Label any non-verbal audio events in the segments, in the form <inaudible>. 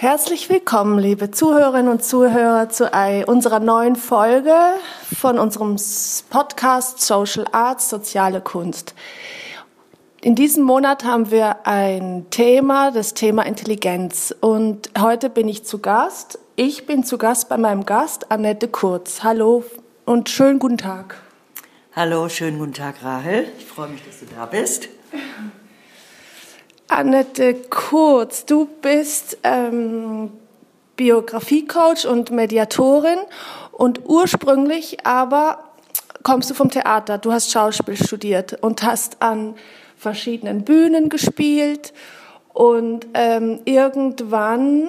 Herzlich willkommen, liebe Zuhörerinnen und Zuhörer, zu unserer neuen Folge von unserem Podcast Social Arts, soziale Kunst. In diesem Monat haben wir ein Thema, das Thema Intelligenz. Und heute bin ich zu Gast. Ich bin zu Gast bei meinem Gast, Annette Kurz. Hallo und schönen guten Tag. Hallo, schönen guten Tag, Rahel. Ich freue mich, dass du da bist. Annette Kurz, du bist ähm, Biografiecoach und Mediatorin und ursprünglich aber kommst du vom Theater. Du hast Schauspiel studiert und hast an verschiedenen Bühnen gespielt und ähm, irgendwann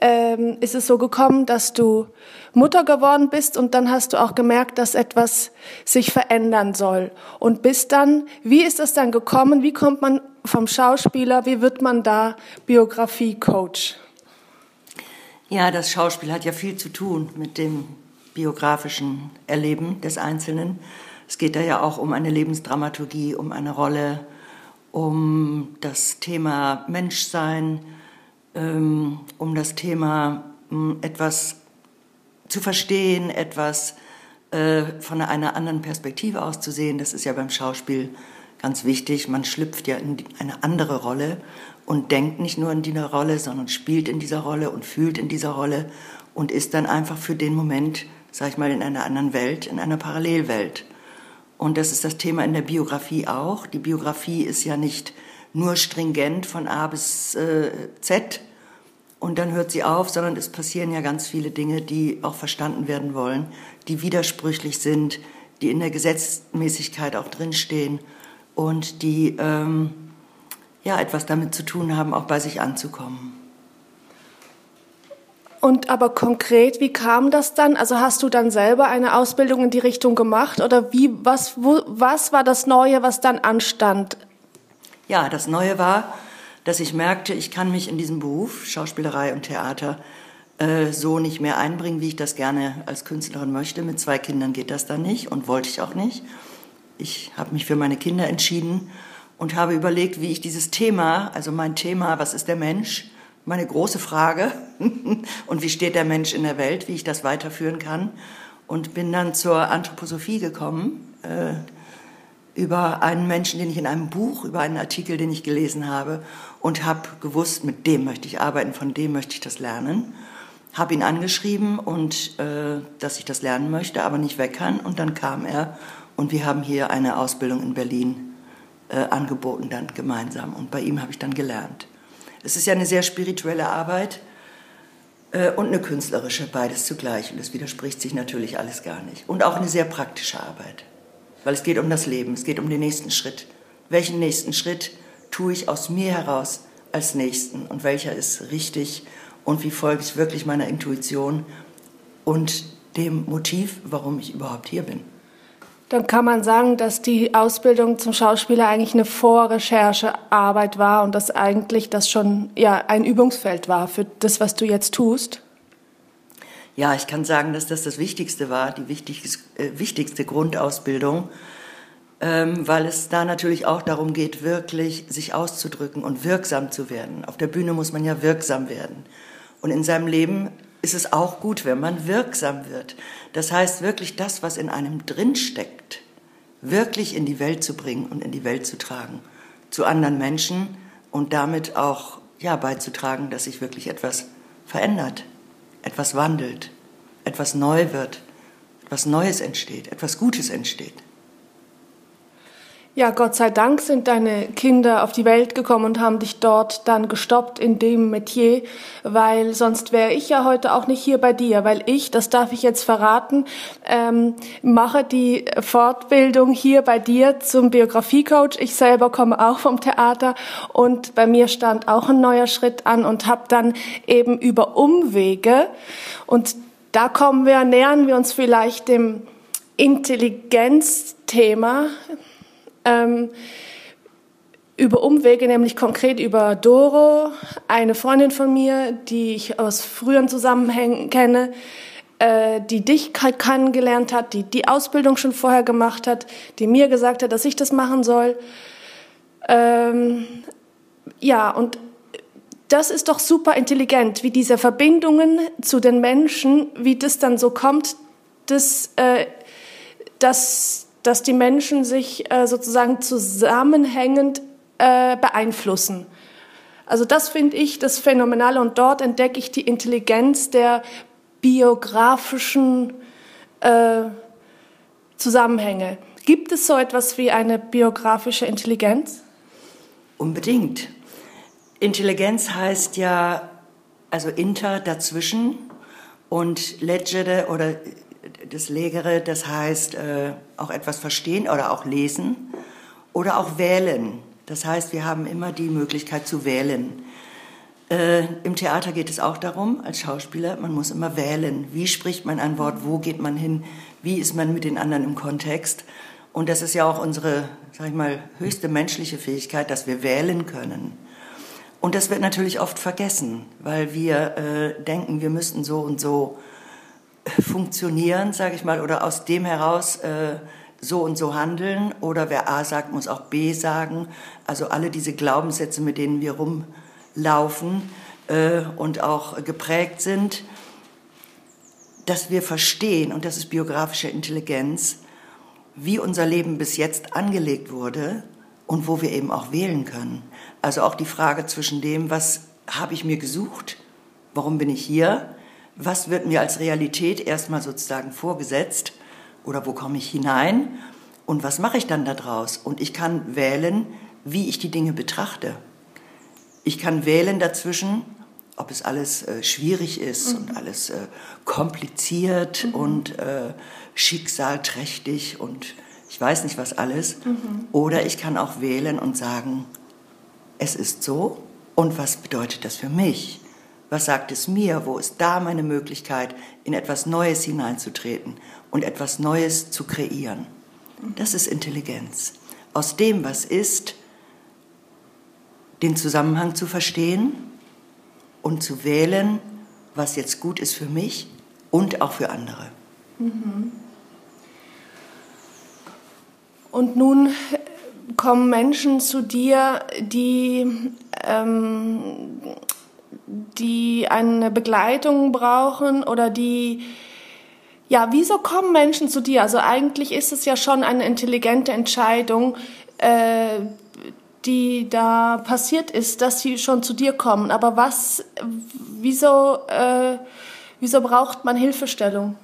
ähm, ist es so gekommen, dass du Mutter geworden bist und dann hast du auch gemerkt, dass etwas sich verändern soll. Und bis dann, wie ist das dann gekommen? Wie kommt man vom Schauspieler, wie wird man da Biografie-Coach? Ja, das Schauspiel hat ja viel zu tun mit dem biografischen Erleben des Einzelnen. Es geht da ja auch um eine Lebensdramaturgie, um eine Rolle, um das Thema Menschsein, ähm, um das Thema etwas zu verstehen, etwas äh, von einer anderen Perspektive aus zu sehen. Das ist ja beim Schauspiel ganz wichtig. Man schlüpft ja in eine andere Rolle und denkt nicht nur in dieser Rolle, sondern spielt in dieser Rolle und fühlt in dieser Rolle und ist dann einfach für den Moment, sag ich mal, in einer anderen Welt, in einer Parallelwelt. Und das ist das Thema in der Biografie auch. Die Biografie ist ja nicht nur stringent von A bis äh, Z, und dann hört sie auf, sondern es passieren ja ganz viele Dinge, die auch verstanden werden wollen, die widersprüchlich sind, die in der Gesetzmäßigkeit auch drinstehen und die ähm, ja etwas damit zu tun haben, auch bei sich anzukommen. Und aber konkret, wie kam das dann? Also hast du dann selber eine Ausbildung in die Richtung gemacht oder wie, was, wo, was war das Neue, was dann anstand? Ja, das Neue war, dass ich merkte, ich kann mich in diesem Beruf, Schauspielerei und Theater, äh, so nicht mehr einbringen, wie ich das gerne als Künstlerin möchte. Mit zwei Kindern geht das dann nicht und wollte ich auch nicht. Ich habe mich für meine Kinder entschieden und habe überlegt, wie ich dieses Thema, also mein Thema, was ist der Mensch, meine große Frage <laughs> und wie steht der Mensch in der Welt, wie ich das weiterführen kann und bin dann zur Anthroposophie gekommen. Äh, über einen Menschen, den ich in einem Buch, über einen Artikel, den ich gelesen habe und habe gewusst, mit dem möchte ich arbeiten, von dem möchte ich das lernen. Habe ihn angeschrieben und äh, dass ich das lernen möchte, aber nicht weg kann. Und dann kam er und wir haben hier eine Ausbildung in Berlin äh, angeboten dann gemeinsam. Und bei ihm habe ich dann gelernt. Es ist ja eine sehr spirituelle Arbeit äh, und eine künstlerische, beides zugleich. Und es widerspricht sich natürlich alles gar nicht. Und auch eine sehr praktische Arbeit weil es geht um das Leben, es geht um den nächsten Schritt. Welchen nächsten Schritt tue ich aus mir heraus als nächsten und welcher ist richtig und wie folge ich wirklich meiner Intuition und dem Motiv, warum ich überhaupt hier bin. Dann kann man sagen, dass die Ausbildung zum Schauspieler eigentlich eine Vorrecherchearbeit war und dass eigentlich das schon ja, ein Übungsfeld war für das, was du jetzt tust. Ja, ich kann sagen, dass das das Wichtigste war, die wichtigste, äh, wichtigste Grundausbildung, ähm, weil es da natürlich auch darum geht, wirklich sich auszudrücken und wirksam zu werden. Auf der Bühne muss man ja wirksam werden. Und in seinem Leben ist es auch gut, wenn man wirksam wird. Das heißt, wirklich das, was in einem drinsteckt, wirklich in die Welt zu bringen und in die Welt zu tragen. Zu anderen Menschen und damit auch ja, beizutragen, dass sich wirklich etwas verändert etwas wandelt, etwas neu wird, etwas Neues entsteht, etwas Gutes entsteht. Ja, Gott sei Dank sind deine Kinder auf die Welt gekommen und haben dich dort dann gestoppt in dem Metier, weil sonst wäre ich ja heute auch nicht hier bei dir, weil ich, das darf ich jetzt verraten, ähm, mache die Fortbildung hier bei dir zum Biografiecoach. Ich selber komme auch vom Theater und bei mir stand auch ein neuer Schritt an und habe dann eben über Umwege und da kommen wir, nähern wir uns vielleicht dem Intelligenzthema ähm, über Umwege, nämlich konkret über Doro, eine Freundin von mir, die ich aus früheren Zusammenhängen kenne, äh, die dich kennengelernt hat, die die Ausbildung schon vorher gemacht hat, die mir gesagt hat, dass ich das machen soll. Ähm, ja, und das ist doch super intelligent, wie diese Verbindungen zu den Menschen, wie das dann so kommt, dass, äh, dass dass die Menschen sich äh, sozusagen zusammenhängend äh, beeinflussen. Also das finde ich das Phänomenale und dort entdecke ich die Intelligenz der biografischen äh, Zusammenhänge. Gibt es so etwas wie eine biografische Intelligenz? Unbedingt. Intelligenz heißt ja, also inter dazwischen und leggere oder das Legere, das heißt äh, auch etwas verstehen oder auch lesen oder auch wählen. Das heißt, wir haben immer die Möglichkeit zu wählen. Äh, Im Theater geht es auch darum, als Schauspieler, man muss immer wählen. Wie spricht man ein Wort? Wo geht man hin? Wie ist man mit den anderen im Kontext? Und das ist ja auch unsere, sag ich mal, höchste menschliche Fähigkeit, dass wir wählen können. Und das wird natürlich oft vergessen, weil wir äh, denken, wir müssten so und so funktionieren, sage ich mal, oder aus dem heraus äh, so und so handeln. Oder wer A sagt, muss auch B sagen. Also alle diese Glaubenssätze, mit denen wir rumlaufen äh, und auch geprägt sind, dass wir verstehen, und das ist biografische Intelligenz, wie unser Leben bis jetzt angelegt wurde und wo wir eben auch wählen können. Also auch die Frage zwischen dem, was habe ich mir gesucht, warum bin ich hier was wird mir als Realität erstmal sozusagen vorgesetzt oder wo komme ich hinein und was mache ich dann daraus? Und ich kann wählen, wie ich die Dinge betrachte. Ich kann wählen dazwischen, ob es alles äh, schwierig ist mhm. und alles äh, kompliziert mhm. und äh, schicksalträchtig und ich weiß nicht was alles. Mhm. Oder ich kann auch wählen und sagen, es ist so und was bedeutet das für mich? Was sagt es mir? Wo ist da meine Möglichkeit, in etwas Neues hineinzutreten und etwas Neues zu kreieren? Das ist Intelligenz. Aus dem, was ist, den Zusammenhang zu verstehen und zu wählen, was jetzt gut ist für mich und auch für andere. Und nun kommen Menschen zu dir, die ähm, die eine Begleitung brauchen oder die, ja, wieso kommen Menschen zu dir? Also eigentlich ist es ja schon eine intelligente Entscheidung, äh, die da passiert ist, dass sie schon zu dir kommen. Aber was, wieso, äh, wieso braucht man Hilfestellung?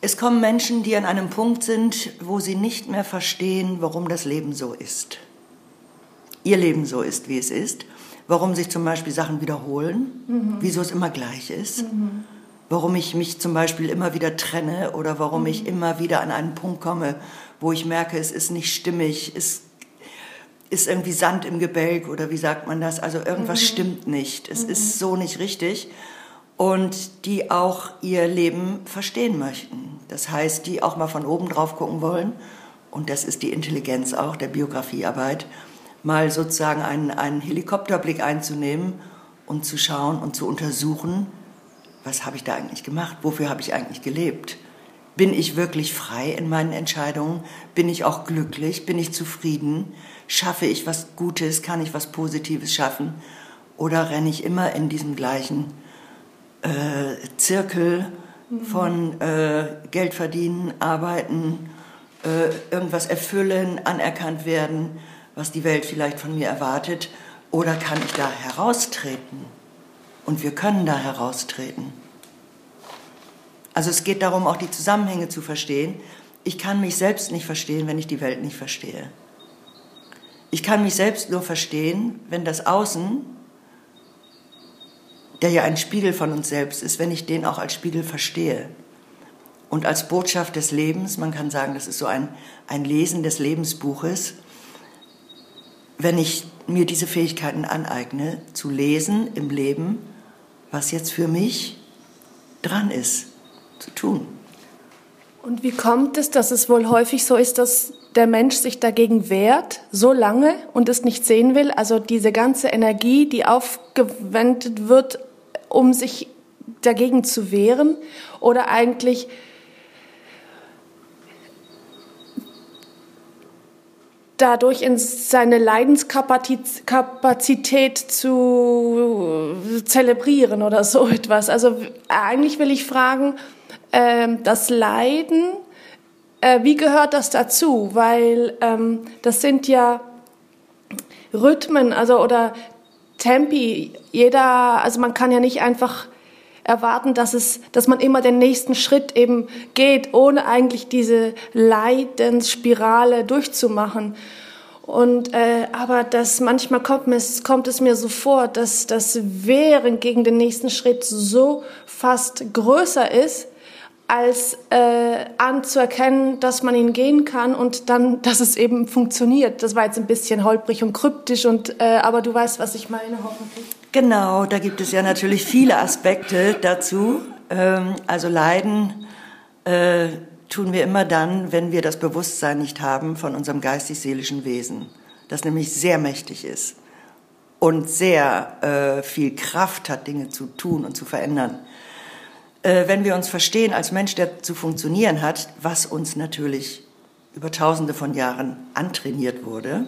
Es kommen Menschen, die an einem Punkt sind, wo sie nicht mehr verstehen, warum das Leben so ist. Ihr Leben so ist, wie es ist warum sich zum Beispiel Sachen wiederholen, mhm. wieso es immer gleich ist, mhm. warum ich mich zum Beispiel immer wieder trenne oder warum mhm. ich immer wieder an einen Punkt komme, wo ich merke, es ist nicht stimmig, es ist irgendwie Sand im Gebälk oder wie sagt man das? Also irgendwas mhm. stimmt nicht, es ist mhm. so nicht richtig und die auch ihr Leben verstehen möchten. Das heißt, die auch mal von oben drauf gucken wollen und das ist die Intelligenz auch der Biografiearbeit mal sozusagen einen, einen Helikopterblick einzunehmen und zu schauen und zu untersuchen, was habe ich da eigentlich gemacht, wofür habe ich eigentlich gelebt. Bin ich wirklich frei in meinen Entscheidungen? Bin ich auch glücklich? Bin ich zufrieden? Schaffe ich was Gutes? Kann ich was Positives schaffen? Oder renne ich immer in diesem gleichen äh, Zirkel von äh, Geld verdienen, arbeiten, äh, irgendwas erfüllen, anerkannt werden? Was die Welt vielleicht von mir erwartet, oder kann ich da heraustreten? Und wir können da heraustreten. Also es geht darum, auch die Zusammenhänge zu verstehen. ich kann mich selbst nicht verstehen, wenn ich die Welt nicht verstehe. Ich kann mich selbst nur verstehen, wenn das Außen, der ja ein Spiegel von uns selbst ist, wenn ich den auch als Spiegel verstehe. Und als Botschaft des Lebens, man kann sagen, das ist so ein, ein Lesen des Lebensbuches, wenn ich mir diese Fähigkeiten aneigne, zu lesen im Leben, was jetzt für mich dran ist, zu tun. Und wie kommt es, dass es wohl häufig so ist, dass der Mensch sich dagegen wehrt, so lange und es nicht sehen will? Also diese ganze Energie, die aufgewendet wird, um sich dagegen zu wehren? Oder eigentlich dadurch in seine Leidenskapazität zu zelebrieren oder so etwas. Also eigentlich will ich fragen, ähm, das Leiden, äh, wie gehört das dazu? Weil ähm, das sind ja Rhythmen, also oder Tempi. Jeder, also man kann ja nicht einfach erwarten, dass es, dass man immer den nächsten Schritt eben geht, ohne eigentlich diese Leidensspirale durchzumachen. Und äh, aber das manchmal kommt, mir, kommt es mir so vor, dass das Wehren gegen den nächsten Schritt so fast größer ist, als äh, anzuerkennen, dass man ihn gehen kann und dann, <laughs> dass es eben funktioniert. Das war jetzt ein bisschen holprig und kryptisch, und, äh, aber du weißt, was ich meine, hoffentlich. Genau, da gibt es ja natürlich viele Aspekte dazu. Ähm, also Leiden äh, tun wir immer dann, wenn wir das Bewusstsein nicht haben von unserem geistig-seelischen Wesen, das nämlich sehr mächtig ist und sehr äh, viel Kraft hat, Dinge zu tun und zu verändern äh, wenn wir uns verstehen als Mensch, der zu funktionieren hat, was uns natürlich über tausende von Jahren antrainiert wurde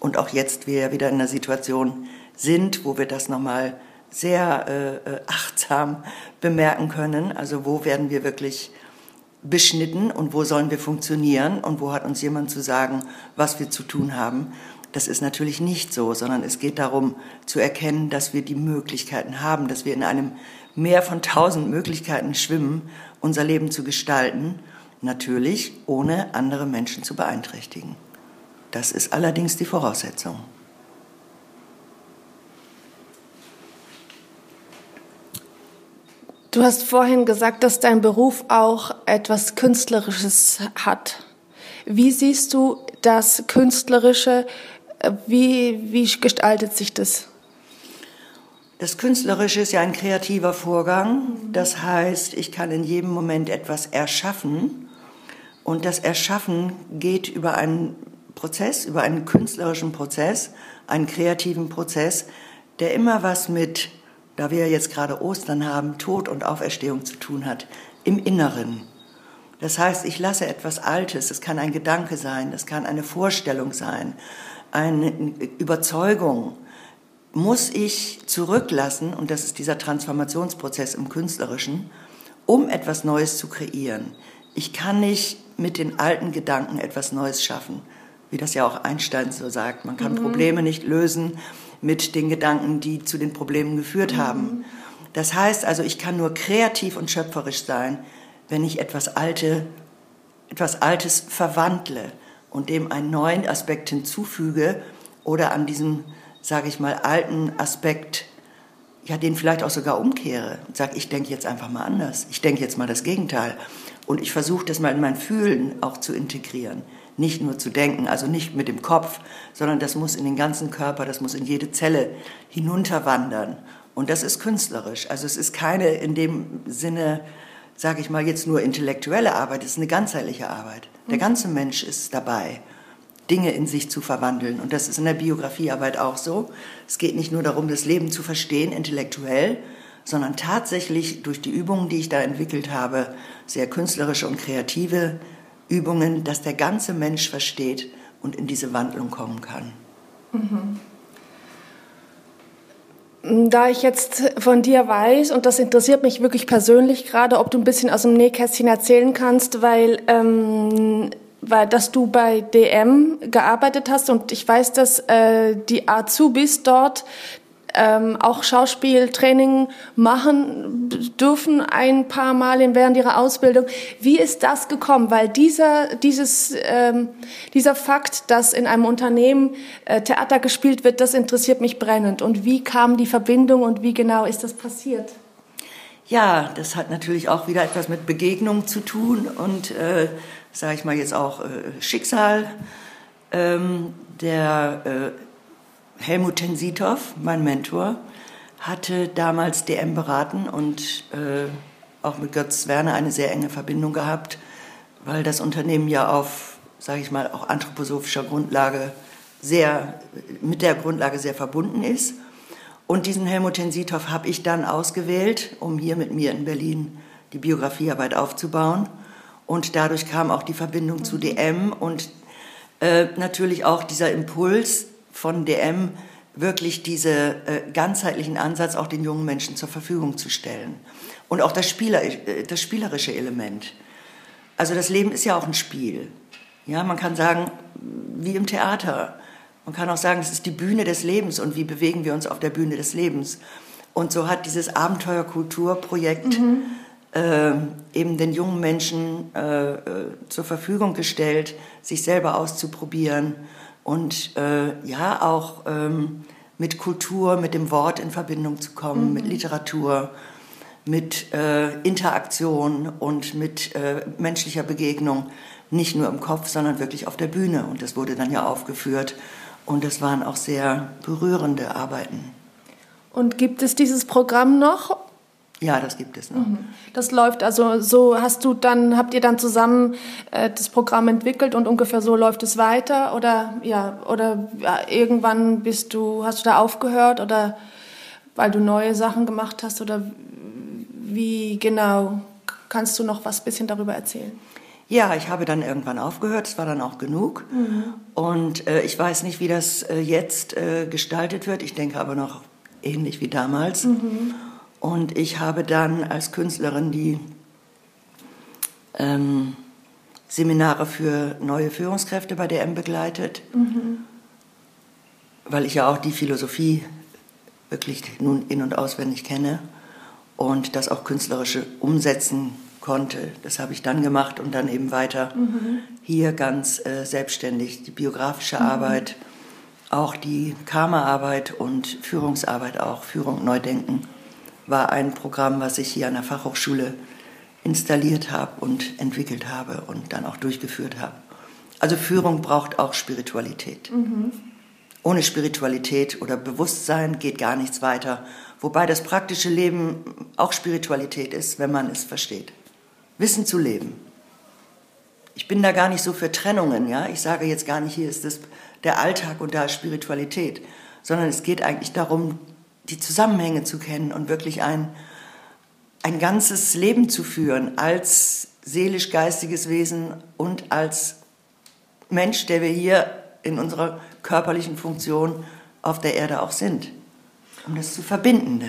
und auch jetzt wir wieder in einer Situation sind, wo wir das nochmal sehr äh, äh, achtsam bemerken können. Also wo werden wir wirklich beschnitten und wo sollen wir funktionieren und wo hat uns jemand zu sagen, was wir zu tun haben. Das ist natürlich nicht so, sondern es geht darum zu erkennen, dass wir die Möglichkeiten haben, dass wir in einem Meer von tausend Möglichkeiten schwimmen, unser Leben zu gestalten, natürlich ohne andere Menschen zu beeinträchtigen. Das ist allerdings die Voraussetzung. Du hast vorhin gesagt, dass dein Beruf auch etwas Künstlerisches hat. Wie siehst du das Künstlerische wie, wie gestaltet sich das? Das Künstlerische ist ja ein kreativer Vorgang. Das heißt, ich kann in jedem Moment etwas erschaffen. Und das Erschaffen geht über einen Prozess, über einen künstlerischen Prozess, einen kreativen Prozess, der immer was mit, da wir jetzt gerade Ostern haben, Tod und Auferstehung zu tun hat, im Inneren. Das heißt, ich lasse etwas Altes, das kann ein Gedanke sein, das kann eine Vorstellung sein, eine Überzeugung muss ich zurücklassen, und das ist dieser Transformationsprozess im Künstlerischen, um etwas Neues zu kreieren. Ich kann nicht mit den alten Gedanken etwas Neues schaffen, wie das ja auch Einstein so sagt. Man kann mhm. Probleme nicht lösen mit den Gedanken, die zu den Problemen geführt mhm. haben. Das heißt also, ich kann nur kreativ und schöpferisch sein, wenn ich etwas, Alte, etwas Altes verwandle und dem einen neuen Aspekt hinzufüge oder an diesem, sage ich mal, alten Aspekt, ja, den vielleicht auch sogar umkehre und sage, ich denke jetzt einfach mal anders. Ich denke jetzt mal das Gegenteil. Und ich versuche das mal in mein Fühlen auch zu integrieren. Nicht nur zu denken, also nicht mit dem Kopf, sondern das muss in den ganzen Körper, das muss in jede Zelle hinunterwandern. Und das ist künstlerisch. Also es ist keine in dem Sinne, sage ich mal, jetzt nur intellektuelle Arbeit, es ist eine ganzheitliche Arbeit. Der ganze Mensch ist dabei, Dinge in sich zu verwandeln. Und das ist in der Biografiearbeit auch so. Es geht nicht nur darum, das Leben zu verstehen, intellektuell, sondern tatsächlich durch die Übungen, die ich da entwickelt habe, sehr künstlerische und kreative Übungen, dass der ganze Mensch versteht und in diese Wandlung kommen kann. Mhm. Da ich jetzt von dir weiß, und das interessiert mich wirklich persönlich gerade, ob du ein bisschen aus dem Nähkästchen erzählen kannst, weil, ähm, weil dass du bei DM gearbeitet hast und ich weiß, dass äh, die Azubis dort ähm, auch Schauspieltraining machen dürfen ein paar Mal während ihrer Ausbildung. Wie ist das gekommen? Weil dieser, dieses, ähm, dieser Fakt, dass in einem Unternehmen äh, Theater gespielt wird, das interessiert mich brennend. Und wie kam die Verbindung und wie genau ist das passiert? Ja, das hat natürlich auch wieder etwas mit Begegnung zu tun und, äh, sage ich mal jetzt auch, äh, Schicksal. Ähm, der äh, Helmut Tensitov, mein Mentor, hatte damals DM beraten und äh, auch mit Götz Werner eine sehr enge Verbindung gehabt, weil das Unternehmen ja auf, sage ich mal, auch anthroposophischer Grundlage sehr, mit der Grundlage sehr verbunden ist. Und diesen Helmut Tensitov habe ich dann ausgewählt, um hier mit mir in Berlin die Biografiearbeit aufzubauen. Und dadurch kam auch die Verbindung zu DM und äh, natürlich auch dieser Impuls von DM, wirklich diesen äh, ganzheitlichen Ansatz auch den jungen Menschen zur Verfügung zu stellen. Und auch das, Spieler, äh, das spielerische Element. Also das Leben ist ja auch ein Spiel. Ja, man kann sagen, wie im Theater. Man kann auch sagen, es ist die Bühne des Lebens und wie bewegen wir uns auf der Bühne des Lebens. Und so hat dieses Abenteuerkulturprojekt mhm. Äh, eben den jungen Menschen äh, äh, zur Verfügung gestellt, sich selber auszuprobieren und äh, ja auch ähm, mit Kultur, mit dem Wort in Verbindung zu kommen, mhm. mit Literatur, mit äh, Interaktion und mit äh, menschlicher Begegnung, nicht nur im Kopf, sondern wirklich auf der Bühne. Und das wurde dann ja aufgeführt und es waren auch sehr berührende Arbeiten. Und gibt es dieses Programm noch? Ja, das gibt es noch. Mhm. Das läuft also so. Hast du dann habt ihr dann zusammen äh, das Programm entwickelt und ungefähr so läuft es weiter oder ja oder ja, irgendwann bist du hast du da aufgehört oder weil du neue Sachen gemacht hast oder wie genau kannst du noch was bisschen darüber erzählen? Ja, ich habe dann irgendwann aufgehört, es war dann auch genug. Mhm. Und äh, ich weiß nicht, wie das äh, jetzt äh, gestaltet wird. Ich denke aber noch ähnlich wie damals. Mhm. Und ich habe dann als Künstlerin die ähm, Seminare für neue Führungskräfte bei DM begleitet, mhm. weil ich ja auch die Philosophie wirklich nun in- und auswendig kenne und das auch künstlerische umsetzen konnte. Das habe ich dann gemacht und dann eben weiter mhm. hier ganz äh, selbstständig die biografische mhm. Arbeit, auch die Karma-Arbeit und Führungsarbeit auch, Führung Neudenken, war ein Programm, was ich hier an der Fachhochschule installiert habe und entwickelt habe und dann auch durchgeführt habe. Also Führung braucht auch Spiritualität. Mhm. Ohne Spiritualität oder Bewusstsein geht gar nichts weiter. Wobei das praktische Leben auch Spiritualität ist, wenn man es versteht. Wissen zu leben. Ich bin da gar nicht so für Trennungen, ja. Ich sage jetzt gar nicht, hier ist das der Alltag und da ist Spiritualität, sondern es geht eigentlich darum, die Zusammenhänge zu kennen und wirklich ein, ein ganzes Leben zu führen als seelisch-geistiges Wesen und als Mensch, der wir hier in unserer körperlichen Funktion auf der Erde auch sind, um das zu verbinden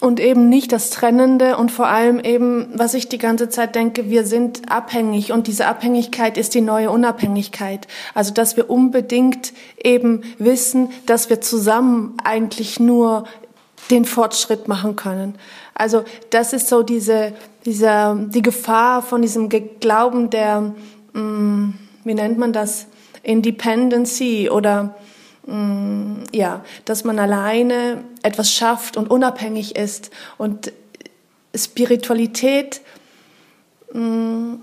und eben nicht das Trennende und vor allem eben, was ich die ganze Zeit denke, wir sind abhängig und diese Abhängigkeit ist die neue Unabhängigkeit. Also, dass wir unbedingt eben wissen, dass wir zusammen eigentlich nur den Fortschritt machen können. Also, das ist so diese, dieser, die Gefahr von diesem Glauben der, mm, wie nennt man das? Independency oder Mm, ja, dass man alleine etwas schafft und unabhängig ist. Und Spiritualität, mm,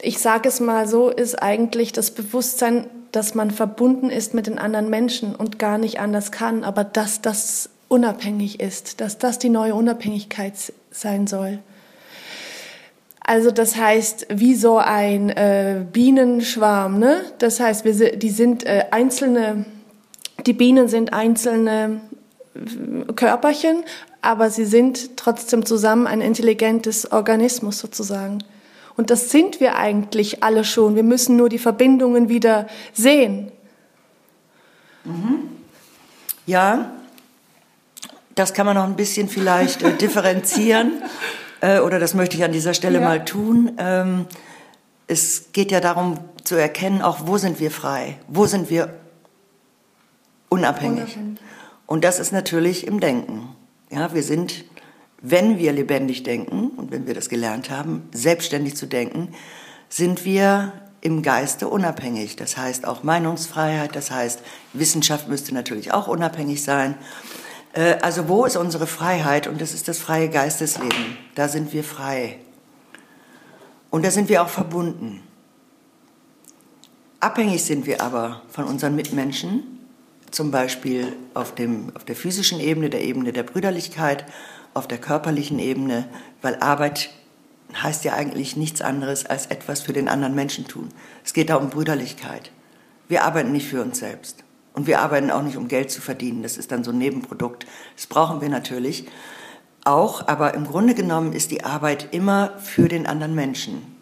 ich sage es mal so, ist eigentlich das Bewusstsein, dass man verbunden ist mit den anderen Menschen und gar nicht anders kann, aber dass das unabhängig ist, dass das die neue Unabhängigkeit sein soll. Also das heißt, wie so ein äh, Bienenschwarm, ne? Das heißt, wir, die sind äh, einzelne die Bienen sind einzelne Körperchen, aber sie sind trotzdem zusammen ein intelligentes Organismus sozusagen. Und das sind wir eigentlich alle schon. Wir müssen nur die Verbindungen wieder sehen. Mhm. Ja, das kann man noch ein bisschen vielleicht äh, differenzieren. <laughs> Äh, oder das möchte ich an dieser Stelle ja. mal tun. Ähm, es geht ja darum zu erkennen, auch wo sind wir frei, wo sind wir unabhängig. unabhängig. Und das ist natürlich im Denken. Ja, wir sind, wenn wir lebendig denken und wenn wir das gelernt haben, selbstständig zu denken, sind wir im Geiste unabhängig. Das heißt auch Meinungsfreiheit, das heißt Wissenschaft müsste natürlich auch unabhängig sein. Äh, also wo ist unsere Freiheit? Und das ist das freie Geistesleben. Da sind wir frei. Und da sind wir auch verbunden. Abhängig sind wir aber von unseren Mitmenschen, zum Beispiel auf, dem, auf der physischen Ebene, der Ebene der Brüderlichkeit, auf der körperlichen Ebene, weil Arbeit heißt ja eigentlich nichts anderes als etwas für den anderen Menschen tun. Es geht da um Brüderlichkeit. Wir arbeiten nicht für uns selbst. Und wir arbeiten auch nicht, um Geld zu verdienen. Das ist dann so ein Nebenprodukt. Das brauchen wir natürlich auch. Aber im Grunde genommen ist die Arbeit immer für den anderen Menschen.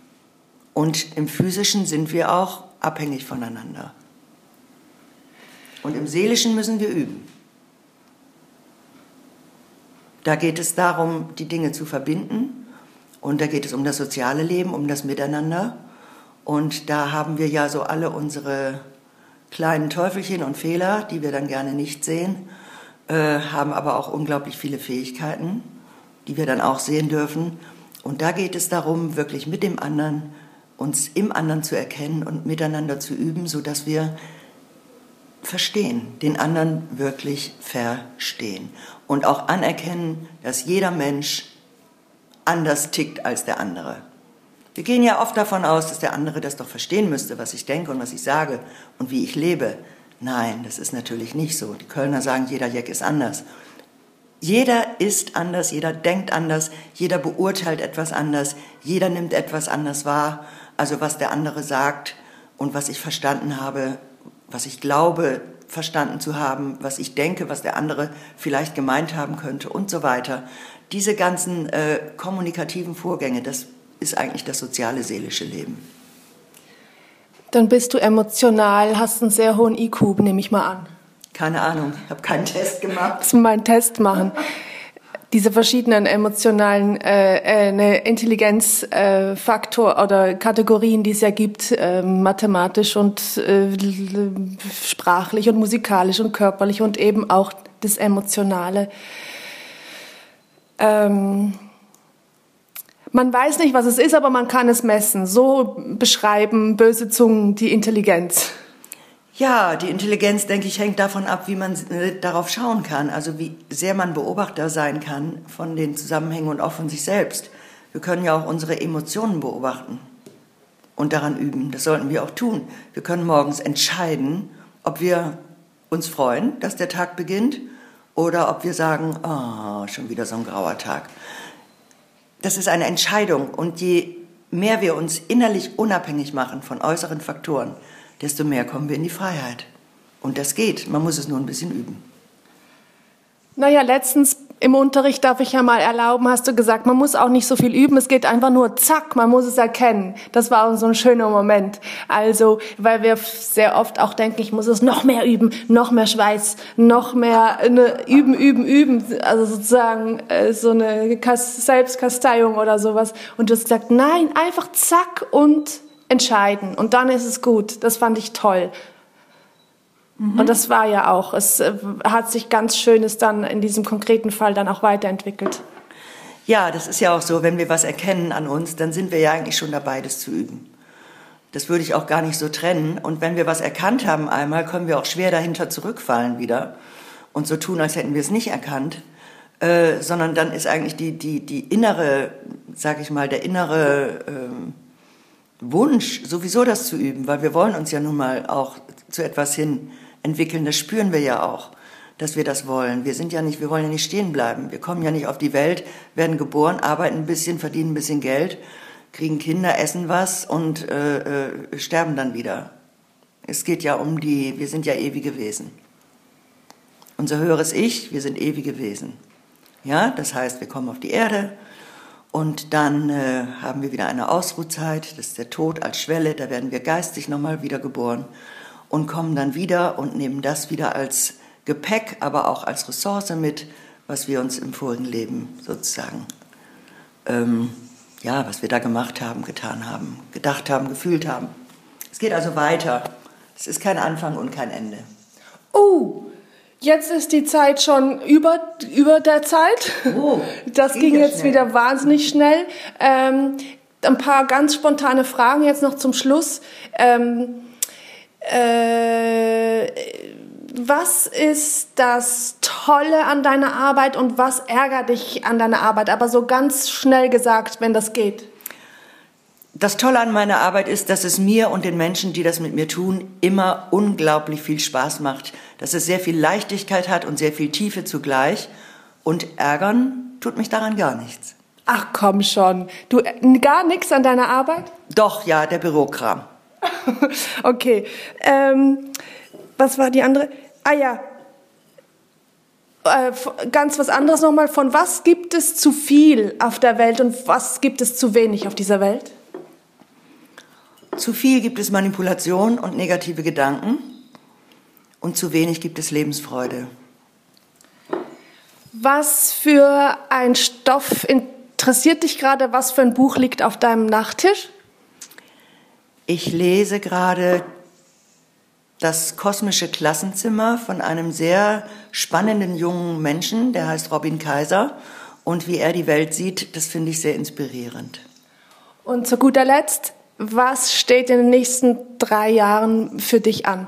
Und im Physischen sind wir auch abhängig voneinander. Und im Seelischen müssen wir üben. Da geht es darum, die Dinge zu verbinden und da geht es um das soziale Leben, um das Miteinander. Und da haben wir ja so alle unsere kleinen Teufelchen und Fehler, die wir dann gerne nicht sehen, äh, haben aber auch unglaublich viele Fähigkeiten, die wir dann auch sehen dürfen. Und da geht es darum, wirklich mit dem anderen, uns im anderen zu erkennen und miteinander zu üben, sodass wir verstehen, den anderen wirklich verstehen. Und auch anerkennen, dass jeder Mensch anders tickt als der andere. Wir gehen ja oft davon aus, dass der andere das doch verstehen müsste, was ich denke und was ich sage und wie ich lebe. Nein, das ist natürlich nicht so. Die Kölner sagen, jeder Jeck ist anders. Jeder ist anders, jeder denkt anders, jeder beurteilt etwas anders, jeder nimmt etwas anders wahr. Also was der andere sagt und was ich verstanden habe, was ich glaube verstanden zu haben, was ich denke, was der andere vielleicht gemeint haben könnte und so weiter diese ganzen äh, kommunikativen Vorgänge, das ist eigentlich das soziale seelische Leben. Dann bist du emotional, hast einen sehr hohen IQ, nehme ich mal an. Keine Ahnung, ich habe keinen Test gemacht. Lass mal einen Test machen. Diese verschiedenen emotionalen äh, äh, Intelligenzfaktor äh, oder Kategorien, die es ja gibt, äh, mathematisch und äh, sprachlich und musikalisch und körperlich und eben auch das Emotionale. Ähm, man weiß nicht, was es ist, aber man kann es messen. So beschreiben böse Zungen die Intelligenz. Ja, die Intelligenz, denke ich, hängt davon ab, wie man äh, darauf schauen kann. Also wie sehr man Beobachter sein kann von den Zusammenhängen und auch von sich selbst. Wir können ja auch unsere Emotionen beobachten und daran üben. Das sollten wir auch tun. Wir können morgens entscheiden, ob wir uns freuen, dass der Tag beginnt oder ob wir sagen, oh, schon wieder so ein grauer Tag. Das ist eine Entscheidung und je mehr wir uns innerlich unabhängig machen von äußeren Faktoren, desto mehr kommen wir in die Freiheit. Und das geht, man muss es nur ein bisschen üben. Naja, letztens im Unterricht darf ich ja mal erlauben, hast du gesagt, man muss auch nicht so viel üben, es geht einfach nur zack, man muss es erkennen. Das war auch so ein schöner Moment. Also, weil wir sehr oft auch denken, ich muss es noch mehr üben, noch mehr Schweiß, noch mehr ne, üben, üben, üben, also sozusagen äh, so eine Selbstkasteiung oder sowas. Und du hast gesagt, nein, einfach zack und entscheiden und dann ist es gut. Das fand ich toll. Mhm. Und das war ja auch, es äh, hat sich ganz Schönes dann in diesem konkreten Fall dann auch weiterentwickelt. Ja, das ist ja auch so, wenn wir was erkennen an uns, dann sind wir ja eigentlich schon dabei, das zu üben. Das würde ich auch gar nicht so trennen. Und wenn wir was erkannt haben einmal, können wir auch schwer dahinter zurückfallen wieder und so tun, als hätten wir es nicht erkannt. Äh, sondern dann ist eigentlich die, die, die innere, sag ich mal, der innere ähm, Wunsch, sowieso das zu üben, weil wir wollen uns ja nun mal auch zu etwas hin entwickeln. Das spüren wir ja auch, dass wir das wollen. Wir sind ja nicht, wir wollen ja nicht stehen bleiben. Wir kommen ja nicht auf die Welt, werden geboren, arbeiten ein bisschen, verdienen ein bisschen Geld, kriegen Kinder, essen was und äh, äh, sterben dann wieder. Es geht ja um die, wir sind ja ewige Wesen. Unser höheres Ich, wir sind ewige Wesen. Ja, das heißt, wir kommen auf die Erde und dann äh, haben wir wieder eine Ausruhzeit, das ist der Tod als Schwelle, da werden wir geistig nochmal wiedergeboren und kommen dann wieder und nehmen das wieder als Gepäck, aber auch als Ressource mit, was wir uns im vorigen Leben sozusagen, ähm, ja, was wir da gemacht haben, getan haben, gedacht haben, gefühlt haben. Es geht also weiter. Es ist kein Anfang und kein Ende. Oh, Jetzt ist die Zeit schon über, über der Zeit. Oh, das ging jetzt schnell. wieder wahnsinnig schnell. Ähm, ein paar ganz spontane Fragen jetzt noch zum Schluss. Ähm, äh, was ist das Tolle an deiner Arbeit und was ärgert dich an deiner Arbeit? Aber so ganz schnell gesagt, wenn das geht. Das Tolle an meiner Arbeit ist, dass es mir und den Menschen, die das mit mir tun, immer unglaublich viel Spaß macht. Dass es sehr viel Leichtigkeit hat und sehr viel Tiefe zugleich. Und ärgern tut mich daran gar nichts. Ach komm schon. Du äh, gar nichts an deiner Arbeit? Doch, ja, der Bürokram. <laughs> okay. Ähm, was war die andere? Ah ja. Äh, ganz was anderes nochmal. Von was gibt es zu viel auf der Welt und was gibt es zu wenig auf dieser Welt? Zu viel gibt es Manipulation und negative Gedanken. Und zu wenig gibt es Lebensfreude. Was für ein Stoff interessiert dich gerade? Was für ein Buch liegt auf deinem Nachttisch? Ich lese gerade das kosmische Klassenzimmer von einem sehr spannenden jungen Menschen, der heißt Robin Kaiser. Und wie er die Welt sieht, das finde ich sehr inspirierend. Und zu guter Letzt, was steht in den nächsten drei Jahren für dich an?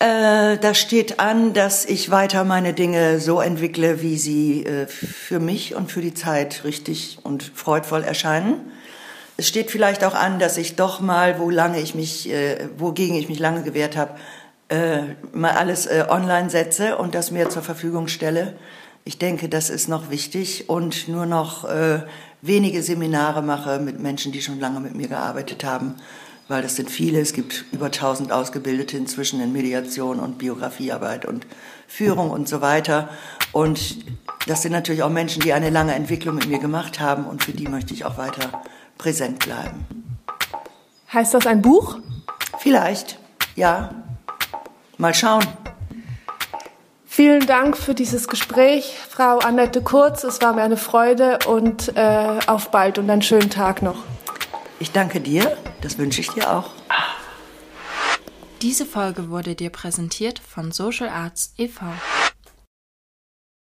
Äh, da steht an, dass ich weiter meine Dinge so entwickle, wie sie äh, für mich und für die Zeit richtig und freudvoll erscheinen. Es steht vielleicht auch an, dass ich doch mal, wo lange ich mich, äh, wogegen ich mich lange gewehrt habe, äh, mal alles äh, online setze und das mir zur Verfügung stelle. Ich denke, das ist noch wichtig und nur noch äh, wenige Seminare mache mit Menschen, die schon lange mit mir gearbeitet haben, weil das sind viele. Es gibt über 1000 Ausgebildete inzwischen in Mediation und Biografiearbeit und Führung und so weiter. Und das sind natürlich auch Menschen, die eine lange Entwicklung mit mir gemacht haben und für die möchte ich auch weiter präsent bleiben. Heißt das ein Buch? Vielleicht, ja. Mal schauen. Vielen Dank für dieses Gespräch, Frau Annette Kurz. Es war mir eine Freude und äh, auf bald und einen schönen Tag noch. Ich danke dir, das wünsche ich dir auch. Diese Folge wurde dir präsentiert von Social Arts e.V.